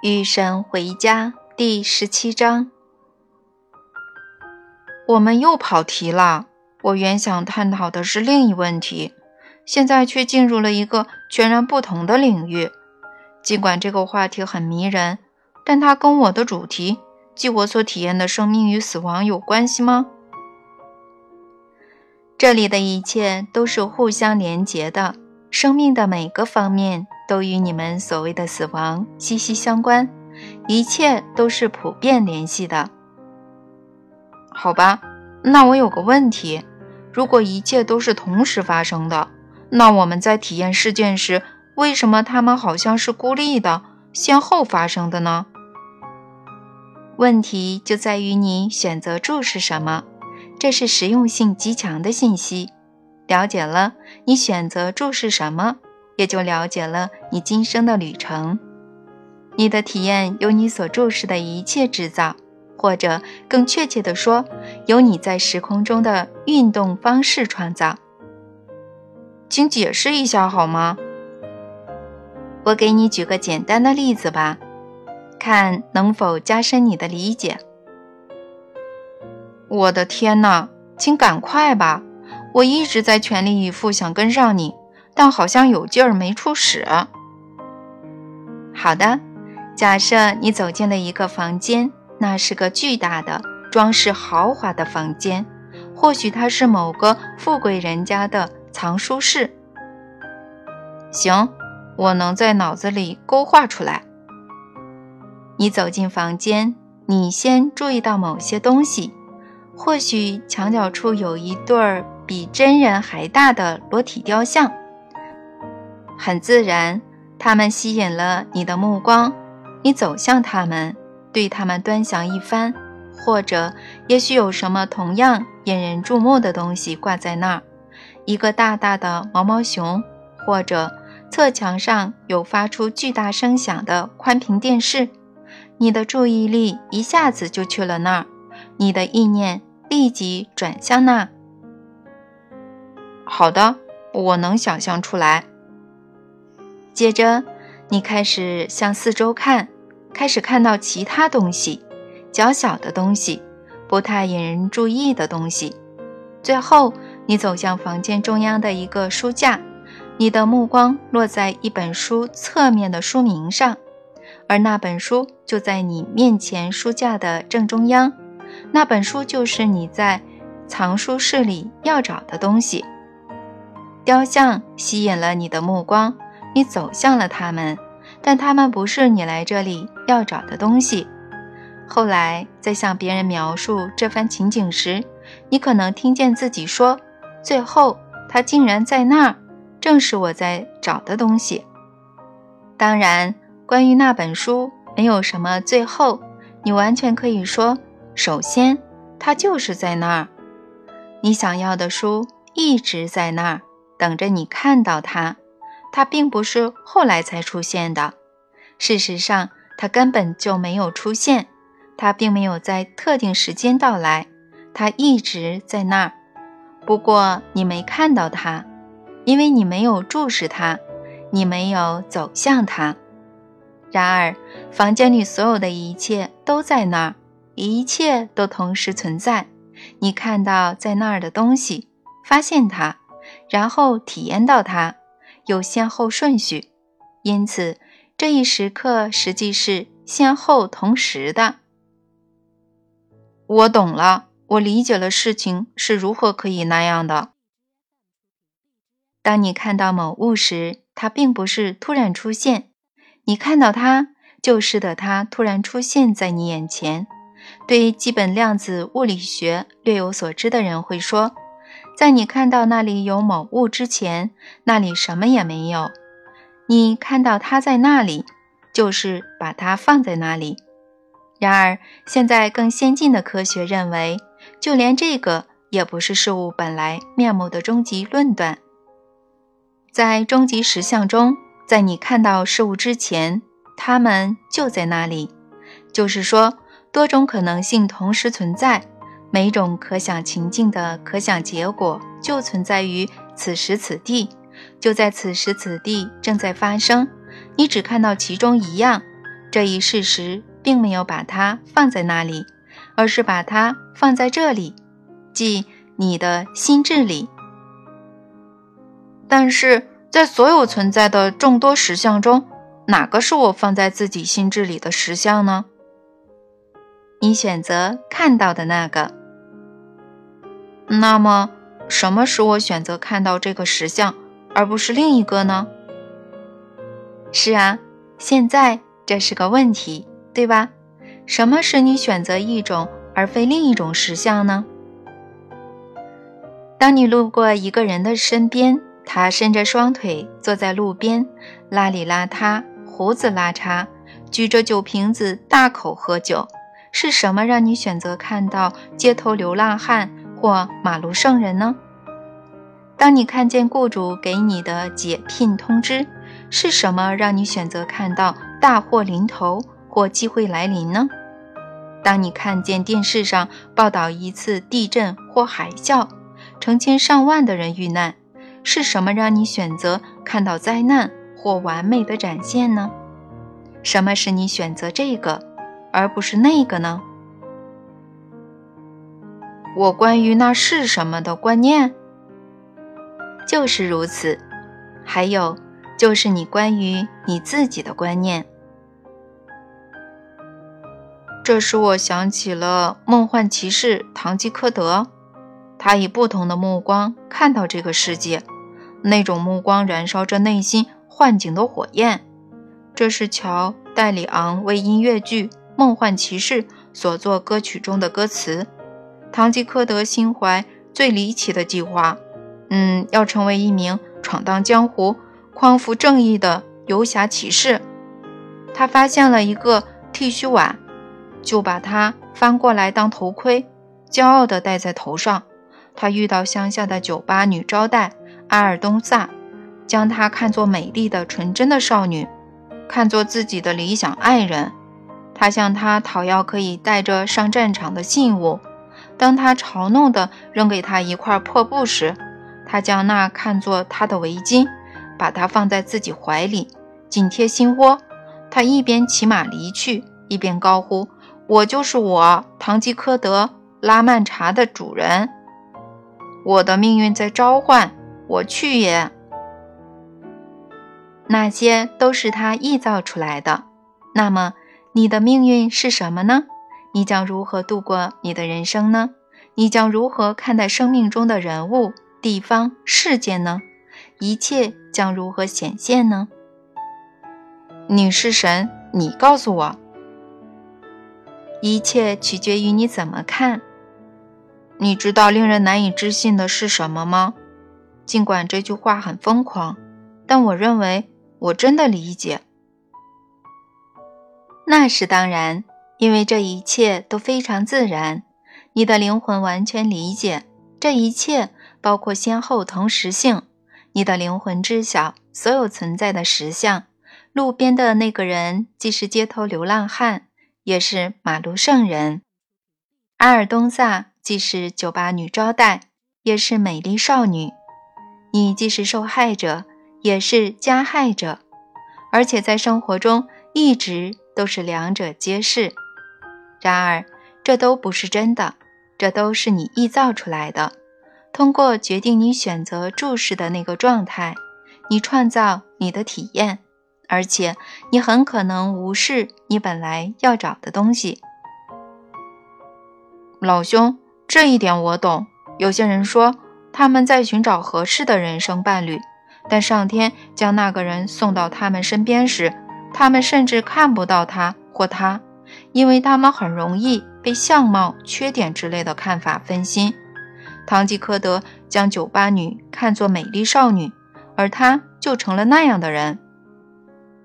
与神回家第十七章，我们又跑题了。我原想探讨的是另一问题，现在却进入了一个全然不同的领域。尽管这个话题很迷人，但它跟我的主题，即我所体验的生命与死亡有关系吗？这里的一切都是互相连结的，生命的每个方面。都与你们所谓的死亡息息相关，一切都是普遍联系的。好吧，那我有个问题：如果一切都是同时发生的，那我们在体验事件时，为什么它们好像是孤立的、先后发生的呢？问题就在于你选择注视什么，这是实用性极强的信息。了解了，你选择注视什么？也就了解了你今生的旅程，你的体验由你所注视的一切制造，或者更确切地说，由你在时空中的运动方式创造。请解释一下好吗？我给你举个简单的例子吧，看能否加深你的理解。我的天哪，请赶快吧！我一直在全力以赴想跟上你。但好像有劲儿没处使。好的，假设你走进了一个房间，那是个巨大的、装饰豪华的房间，或许它是某个富贵人家的藏书室。行，我能在脑子里勾画出来。你走进房间，你先注意到某些东西，或许墙角处有一对儿比真人还大的裸体雕像。很自然，他们吸引了你的目光，你走向他们，对他们端详一番，或者也许有什么同样引人注目的东西挂在那儿，一个大大的毛毛熊，或者侧墙上有发出巨大声响的宽屏电视，你的注意力一下子就去了那儿，你的意念立即转向那。好的，我能想象出来。接着，你开始向四周看，开始看到其他东西，较小的东西，不太引人注意的东西。最后，你走向房间中央的一个书架，你的目光落在一本书侧面的书名上，而那本书就在你面前书架的正中央。那本书就是你在藏书室里要找的东西。雕像吸引了你的目光。你走向了他们，但他们不是你来这里要找的东西。后来在向别人描述这番情景时，你可能听见自己说：“最后，他竟然在那儿，正是我在找的东西。”当然，关于那本书，没有什么最后。你完全可以说：“首先，它就是在那儿。你想要的书一直在那儿，等着你看到它。”它并不是后来才出现的，事实上，它根本就没有出现。它并没有在特定时间到来，它一直在那儿。不过你没看到它，因为你没有注视它，你没有走向它。然而，房间里所有的一切都在那儿，一切都同时存在。你看到在那儿的东西，发现它，然后体验到它。有先后顺序，因此这一时刻实际是先后同时的。我懂了，我理解了事情是如何可以那样的。当你看到某物时，它并不是突然出现，你看到它，就使得它突然出现在你眼前。对基本量子物理学略有所知的人会说。在你看到那里有某物之前，那里什么也没有。你看到它在那里，就是把它放在那里。然而，现在更先进的科学认为，就连这个也不是事物本来面目的终极论断。在终极实相中，在你看到事物之前，它们就在那里。就是说，多种可能性同时存在。每种可想情境的可想结果就存在于此时此地，就在此时此地正在发生。你只看到其中一样，这一事实并没有把它放在那里，而是把它放在这里，即你的心智里。但是在所有存在的众多实相中，哪个是我放在自己心智里的实相呢？你选择看到的那个。那么，什么使我选择看到这个实像，而不是另一个呢？是啊，现在这是个问题，对吧？什么使你选择一种而非另一种实像呢？当你路过一个人的身边，他伸着双腿坐在路边，邋里邋遢，胡子拉碴，举着酒瓶子大口喝酒，是什么让你选择看到街头流浪汉或马路圣人呢？当你看见雇主给你的解聘通知，是什么让你选择看到大祸临头或机会来临呢？当你看见电视上报道一次地震或海啸，成千上万的人遇难，是什么让你选择看到灾难或完美的展现呢？什么使你选择这个而不是那个呢？我关于那是什么的观念就是如此，还有。就是你关于你自己的观念，这使我想起了梦幻骑士唐吉诃德。他以不同的目光看到这个世界，那种目光燃烧着内心幻景的火焰。这是乔·戴里昂为音乐剧《梦幻骑士》所作歌曲中的歌词。堂吉诃德心怀最离奇的计划，嗯，要成为一名闯荡江湖。匡扶正义的游侠骑士，他发现了一个剃须碗，就把它翻过来当头盔，骄傲地戴在头上。他遇到乡下的酒吧女招待阿尔东萨，将她看作美丽的纯真的少女，看作自己的理想爱人。他向她讨要可以带着上战场的信物。当他嘲弄地扔给他一块破布时，他将那看作他的围巾。把它放在自己怀里，紧贴心窝。他一边骑马离去，一边高呼：“我就是我，堂吉诃德拉曼查的主人。我的命运在召唤我去也。”那些都是他臆造出来的。那么，你的命运是什么呢？你将如何度过你的人生呢？你将如何看待生命中的人物、地方、事件呢？一切将如何显现呢？你是神，你告诉我。一切取决于你怎么看。你知道令人难以置信的是什么吗？尽管这句话很疯狂，但我认为我真的理解。那是当然，因为这一切都非常自然。你的灵魂完全理解这一切，包括先后同时性。你的灵魂知晓所有存在的实相。路边的那个人既是街头流浪汉，也是马路圣人；阿尔东萨既是酒吧女招待，也是美丽少女。你既是受害者，也是加害者，而且在生活中一直都是两者皆是。然而，这都不是真的，这都是你臆造出来的。通过决定你选择注视的那个状态，你创造你的体验，而且你很可能无视你本来要找的东西。老兄，这一点我懂。有些人说他们在寻找合适的人生伴侣，但上天将那个人送到他们身边时，他们甚至看不到他或她，因为他们很容易被相貌、缺点之类的看法分心。堂吉诃德将酒吧女看作美丽少女，而他就成了那样的人。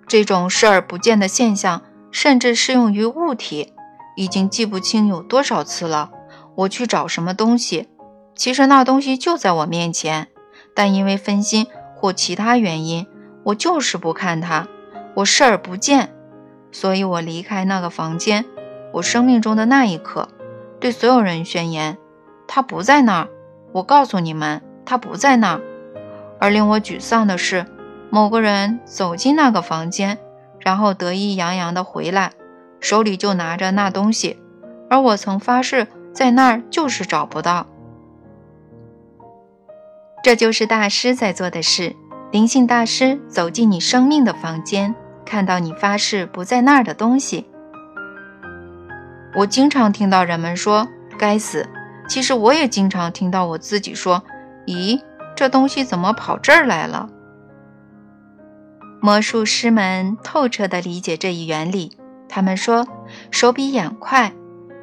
这种视而不见的现象，甚至适用于物体。已经记不清有多少次了。我去找什么东西，其实那东西就在我面前，但因为分心或其他原因，我就是不看它，我视而不见。所以我离开那个房间，我生命中的那一刻，对所有人宣言。他不在那儿，我告诉你们，他不在那儿。而令我沮丧的是，某个人走进那个房间，然后得意洋洋地回来，手里就拿着那东西，而我曾发誓在那儿就是找不到。这就是大师在做的事。灵性大师走进你生命的房间，看到你发誓不在那儿的东西。我经常听到人们说“该死”，其实我也经常听到我自己说：“咦，这东西怎么跑这儿来了？”魔术师们透彻地理解这一原理，他们说：“手比眼快，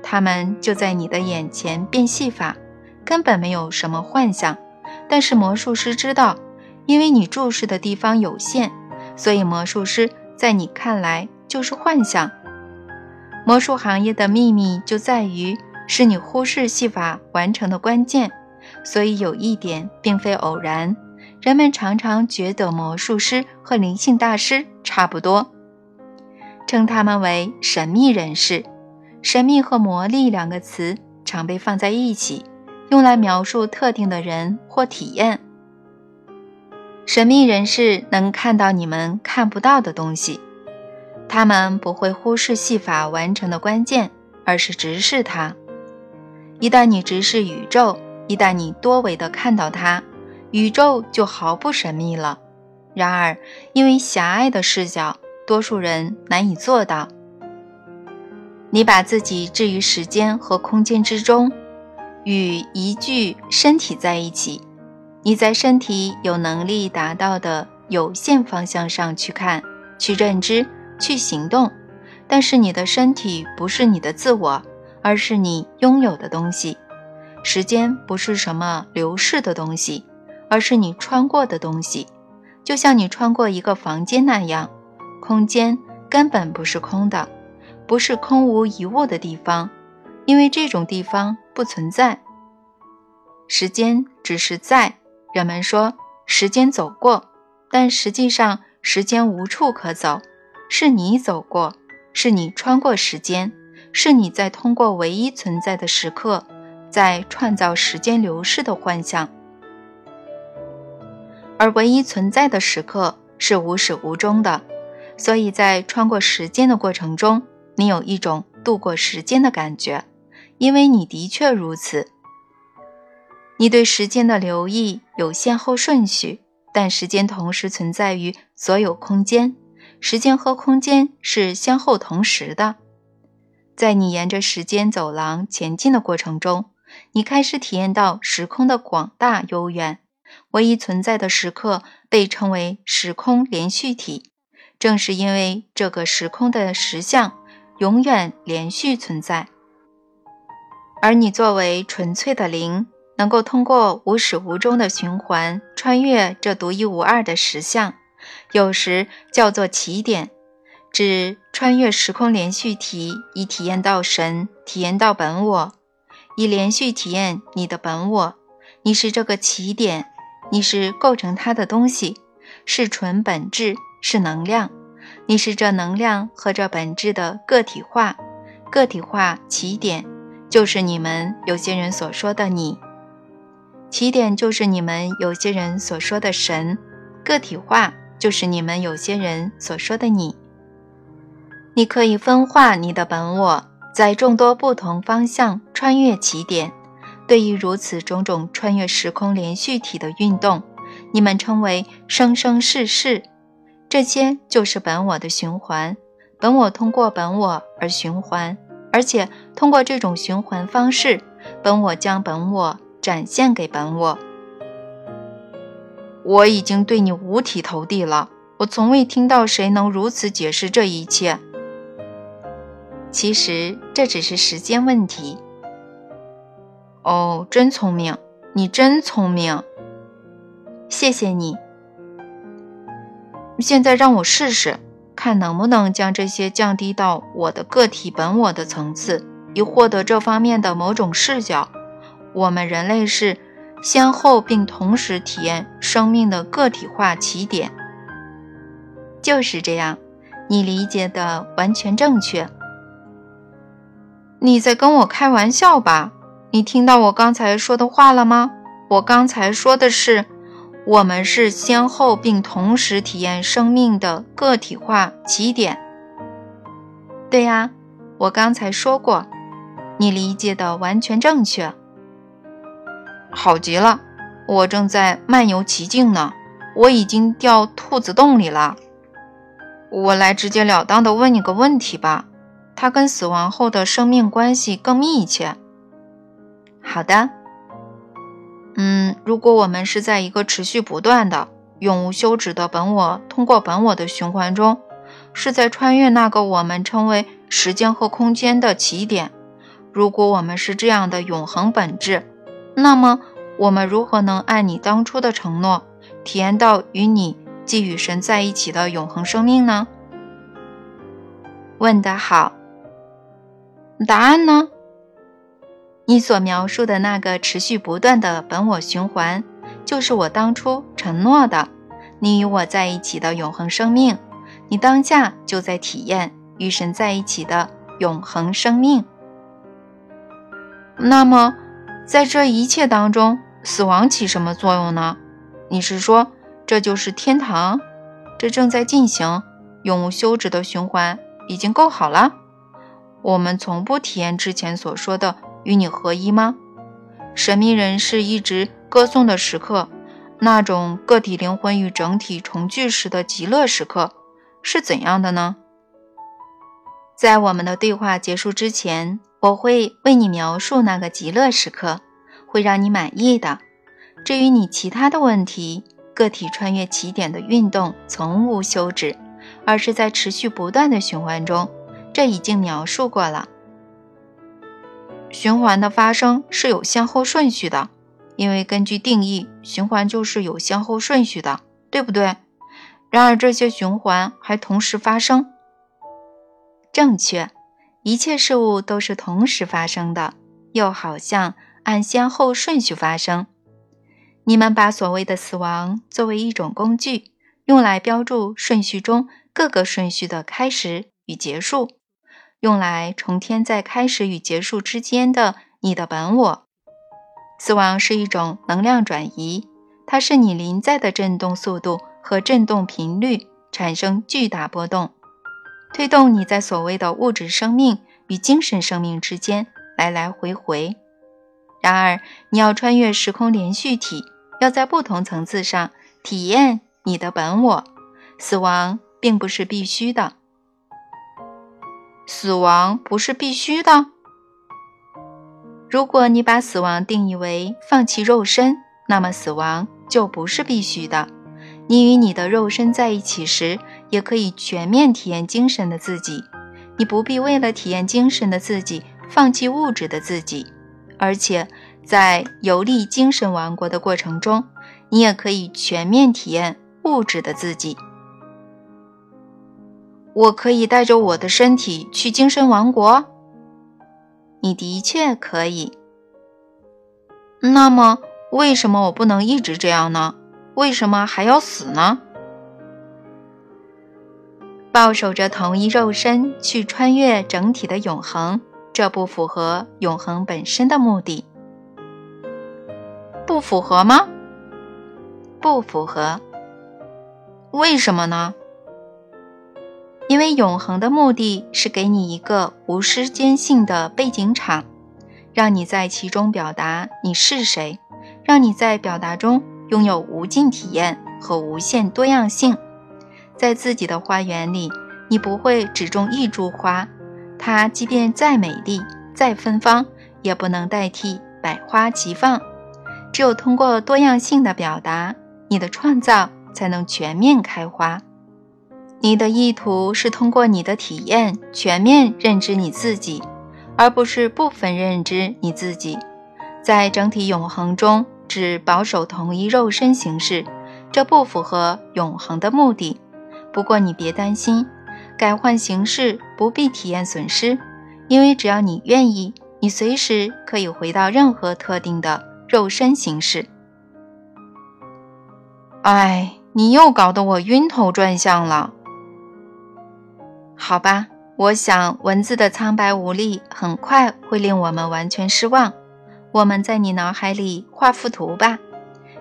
他们就在你的眼前变戏法，根本没有什么幻想。”但是魔术师知道，因为你注视的地方有限，所以魔术师在你看来就是幻想。魔术行业的秘密就在于是你忽视戏法完成的关键，所以有一点并非偶然。人们常常觉得魔术师和灵性大师差不多，称他们为神秘人士。神秘和魔力两个词常被放在一起，用来描述特定的人或体验。神秘人士能看到你们看不到的东西。他们不会忽视戏法完成的关键，而是直视它。一旦你直视宇宙，一旦你多维的看到它，宇宙就毫不神秘了。然而，因为狭隘的视角，多数人难以做到。你把自己置于时间和空间之中，与一具身体在一起。你在身体有能力达到的有限方向上去看，去认知。去行动，但是你的身体不是你的自我，而是你拥有的东西。时间不是什么流逝的东西，而是你穿过的东西。就像你穿过一个房间那样，空间根本不是空的，不是空无一物的地方，因为这种地方不存在。时间只是在，人们说时间走过，但实际上时间无处可走。是你走过，是你穿过时间，是你在通过唯一存在的时刻，在创造时间流逝的幻象。而唯一存在的时刻是无始无终的，所以在穿过时间的过程中，你有一种度过时间的感觉，因为你的确如此。你对时间的留意有先后顺序，但时间同时存在于所有空间。时间和空间是先后同时的，在你沿着时间走廊前进的过程中，你开始体验到时空的广大悠远。唯一存在的时刻被称为时空连续体，正是因为这个时空的实相永远连续存在。而你作为纯粹的灵，能够通过无始无终的循环，穿越这独一无二的实相。有时叫做起点，指穿越时空连续体，以体验到神，体验到本我，以连续体验你的本我。你是这个起点，你是构成它的东西，是纯本质，是能量。你是这能量和这本质的个体化，个体化起点就是你们有些人所说的你，起点就是你们有些人所说的神，个体化。就是你们有些人所说的你，你可以分化你的本我，在众多不同方向穿越起点。对于如此种种穿越时空连续体的运动，你们称为生生世世。这些就是本我的循环，本我通过本我而循环，而且通过这种循环方式，本我将本我展现给本我。我已经对你五体投地了。我从未听到谁能如此解释这一切。其实这只是时间问题。哦，真聪明，你真聪明。谢谢你。现在让我试试，看能不能将这些降低到我的个体本我的层次，以获得这方面的某种视角。我们人类是。先后并同时体验生命的个体化起点，就是这样。你理解的完全正确。你在跟我开玩笑吧？你听到我刚才说的话了吗？我刚才说的是，我们是先后并同时体验生命的个体化起点。对呀，我刚才说过，你理解的完全正确。好极了，我正在漫游奇境呢，我已经掉兔子洞里了。我来直截了当的问你个问题吧，它跟死亡后的生命关系更密切。好的。嗯，如果我们是在一个持续不断的、永无休止的本我通过本我的循环中，是在穿越那个我们称为时间和空间的起点。如果我们是这样的永恒本质，那么我们如何能按你当初的承诺，体验到与你既与神在一起的永恒生命呢？问得好。答案呢？你所描述的那个持续不断的本我循环，就是我当初承诺的，你与我在一起的永恒生命。你当下就在体验与神在一起的永恒生命。那么，在这一切当中，死亡起什么作用呢？你是说这就是天堂？这正在进行永无休止的循环，已经够好了。我们从不体验之前所说的。与你合一吗？神秘人士一直歌颂的时刻，那种个体灵魂与整体重聚时的极乐时刻是怎样的呢？在我们的对话结束之前，我会为你描述那个极乐时刻，会让你满意的。至于你其他的问题，个体穿越起点的运动从无休止，而是在持续不断的循环中，这已经描述过了。循环的发生是有先后顺序的，因为根据定义，循环就是有先后顺序的，对不对？然而这些循环还同时发生。正确，一切事物都是同时发生的，又好像按先后顺序发生。你们把所谓的死亡作为一种工具，用来标注顺序中各个顺序的开始与结束。用来重添在开始与结束之间的你的本我。死亡是一种能量转移，它是你临在的振动速度和振动频率产生巨大波动，推动你在所谓的物质生命与精神生命之间来来回回。然而，你要穿越时空连续体，要在不同层次上体验你的本我。死亡并不是必须的。死亡不是必须的。如果你把死亡定义为放弃肉身，那么死亡就不是必须的。你与你的肉身在一起时，也可以全面体验精神的自己。你不必为了体验精神的自己放弃物质的自己，而且在游历精神王国的过程中，你也可以全面体验物质的自己。我可以带着我的身体去精神王国。你的确可以。那么，为什么我不能一直这样呢？为什么还要死呢？抱守着同一肉身去穿越整体的永恒，这不符合永恒本身的目的。不符合吗？不符合。为什么呢？因为永恒的目的是给你一个无时间性的背景场，让你在其中表达你是谁，让你在表达中拥有无尽体验和无限多样性。在自己的花园里，你不会只种一株花，它即便再美丽、再芬芳，也不能代替百花齐放。只有通过多样性的表达，你的创造才能全面开花。你的意图是通过你的体验全面认知你自己，而不是部分认知你自己。在整体永恒中只保守同一肉身形式，这不符合永恒的目的。不过你别担心，改换形式不必体验损失，因为只要你愿意，你随时可以回到任何特定的肉身形式。哎，你又搞得我晕头转向了。好吧，我想文字的苍白无力很快会令我们完全失望。我们在你脑海里画幅图吧，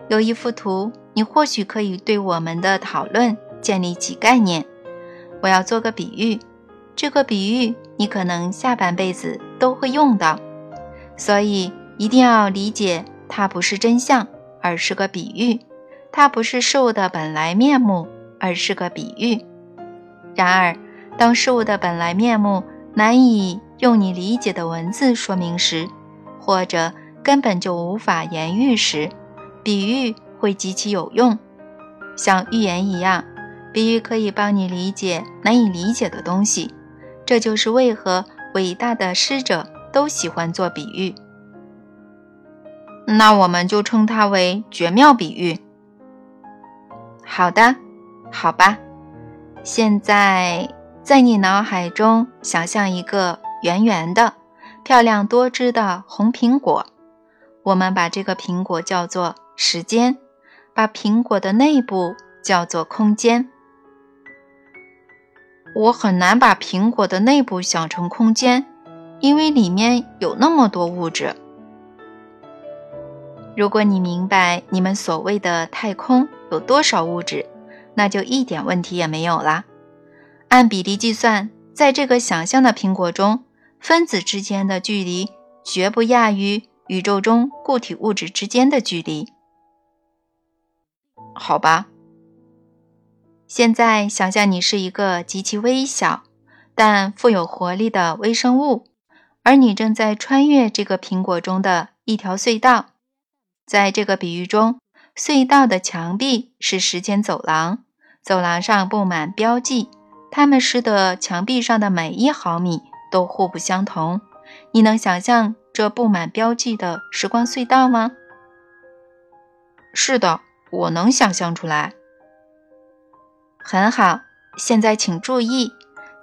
有一幅图，你或许可以对我们的讨论建立起概念。我要做个比喻，这个比喻你可能下半辈子都会用到，所以一定要理解，它不是真相，而是个比喻；它不是事物的本来面目，而是个比喻。然而，当事物的本来面目难以用你理解的文字说明时，或者根本就无法言喻时，比喻会极其有用，像寓言一样。比喻可以帮你理解难以理解的东西，这就是为何伟大的诗者都喜欢做比喻。那我们就称它为绝妙比喻。好的，好吧。现在在你脑海中想象一个圆圆的、漂亮多汁的红苹果，我们把这个苹果叫做时间，把苹果的内部叫做空间。我很难把苹果的内部想成空间，因为里面有那么多物质。如果你明白你们所谓的太空有多少物质，那就一点问题也没有啦。按比例计算，在这个想象的苹果中，分子之间的距离绝不亚于宇宙中固体物质之间的距离。好吧。现在想象你是一个极其微小但富有活力的微生物，而你正在穿越这个苹果中的一条隧道。在这个比喻中，隧道的墙壁是时间走廊，走廊上布满标记，它们使得墙壁上的每一毫米都互不相同。你能想象这布满标记的时光隧道吗？是的，我能想象出来。很好，现在请注意，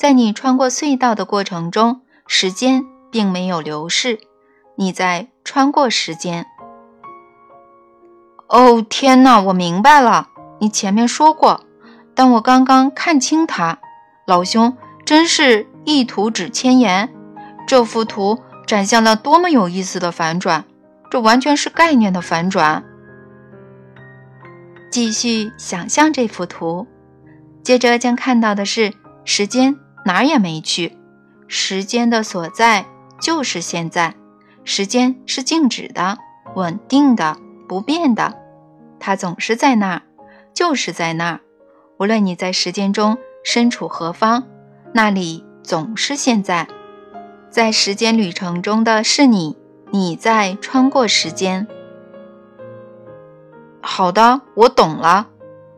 在你穿过隧道的过程中，时间并没有流逝，你在穿过时间。哦，天哪，我明白了，你前面说过，但我刚刚看清它。老兄，真是一图纸千言，这幅图展现了多么有意思的反转，这完全是概念的反转。继续想象这幅图。接着将看到的是，时间哪儿也没去，时间的所在就是现在，时间是静止的、稳定的、不变的，它总是在那儿，就是在那儿。无论你在时间中身处何方，那里总是现在。在时间旅程中的是你，你在穿过时间。好的，我懂了，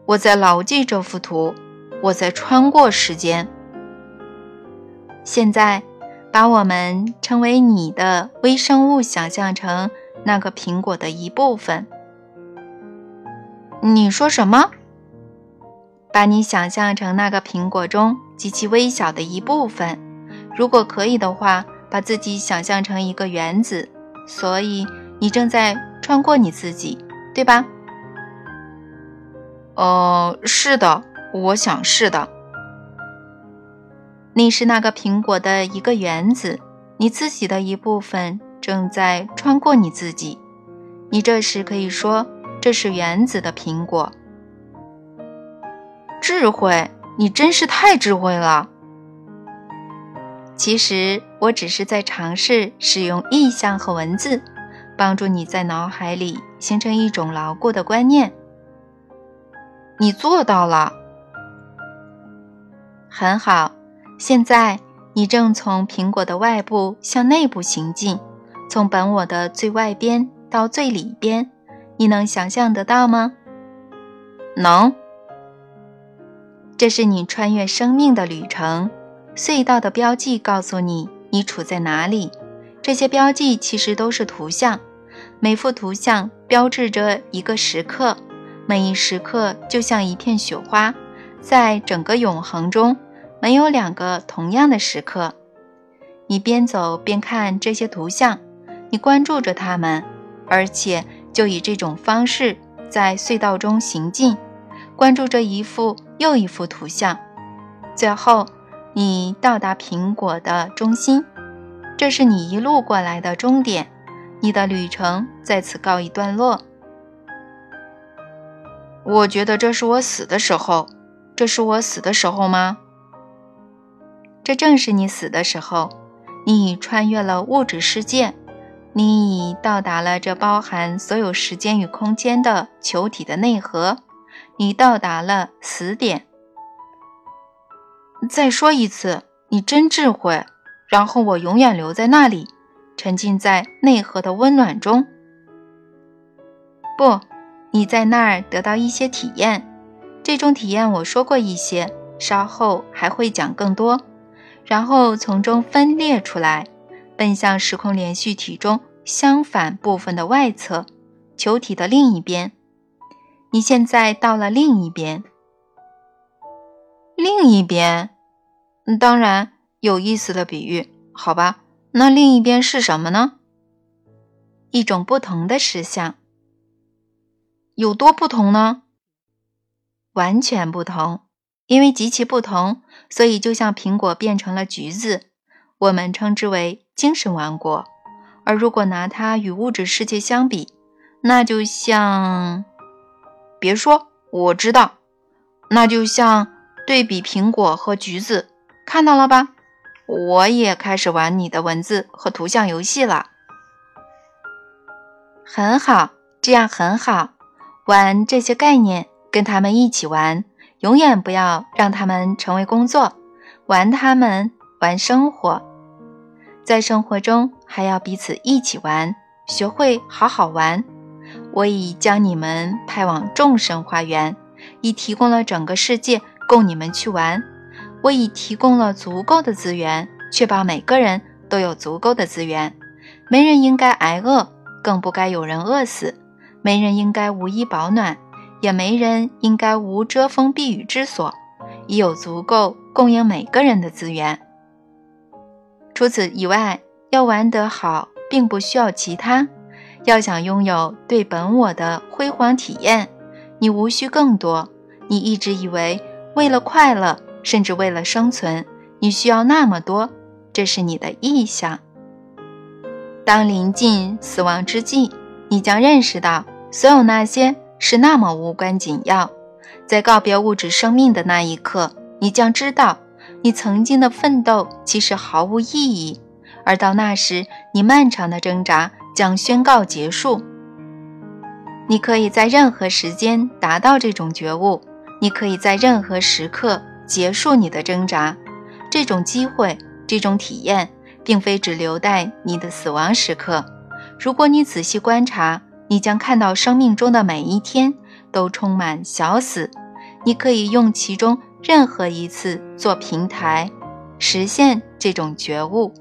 我在牢记这幅图。我在穿过时间。现在，把我们称为你的微生物想象成那个苹果的一部分。你说什么？把你想象成那个苹果中极其微小的一部分。如果可以的话，把自己想象成一个原子。所以，你正在穿过你自己，对吧？哦，是的。我想是的。你是那个苹果的一个原子，你自己的一部分正在穿过你自己。你这时可以说这是原子的苹果。智慧，你真是太智慧了。其实我只是在尝试使用意象和文字，帮助你在脑海里形成一种牢固的观念。你做到了。很好，现在你正从苹果的外部向内部行进，从本我的最外边到最里边，你能想象得到吗？能。这是你穿越生命的旅程，隧道的标记告诉你你处在哪里。这些标记其实都是图像，每幅图像标志着一个时刻，每一时刻就像一片雪花，在整个永恒中。没有两个同样的时刻。你边走边看这些图像，你关注着它们，而且就以这种方式在隧道中行进，关注着一幅又一幅图像。最后，你到达苹果的中心，这是你一路过来的终点。你的旅程在此告一段落。我觉得这是我死的时候。这是我死的时候吗？这正是你死的时候。你已穿越了物质世界，你已到达了这包含所有时间与空间的球体的内核，你到达了死点。再说一次，你真智慧。然后我永远留在那里，沉浸在内核的温暖中。不，你在那儿得到一些体验，这种体验我说过一些，稍后还会讲更多。然后从中分裂出来，奔向时空连续体中相反部分的外侧，球体的另一边。你现在到了另一边，另一边。当然。有意思的比喻，好吧？那另一边是什么呢？一种不同的实相。有多不同呢？完全不同。因为极其不同，所以就像苹果变成了橘子，我们称之为精神王国。而如果拿它与物质世界相比，那就像……别说，我知道，那就像对比苹果和橘子，看到了吧？我也开始玩你的文字和图像游戏了，很好，这样很好。玩这些概念，跟他们一起玩，永远不要让他们成为工作。玩他们，玩生活，在生活中还要彼此一起玩，学会好好玩。我已将你们派往众神花园，已提供了整个世界供你们去玩。我已提供了足够的资源，确保每个人都有足够的资源。没人应该挨饿，更不该有人饿死；没人应该无衣保暖，也没人应该无遮风避雨之所。已有足够供应每个人的资源。除此以外，要玩得好，并不需要其他。要想拥有对本我的辉煌体验，你无需更多。你一直以为为了快乐。甚至为了生存，你需要那么多，这是你的意向。当临近死亡之际，你将认识到，所有那些是那么无关紧要。在告别物质生命的那一刻，你将知道，你曾经的奋斗其实毫无意义。而到那时，你漫长的挣扎将宣告结束。你可以在任何时间达到这种觉悟，你可以在任何时刻。结束你的挣扎，这种机会，这种体验，并非只留待你的死亡时刻。如果你仔细观察，你将看到生命中的每一天都充满小死。你可以用其中任何一次做平台，实现这种觉悟。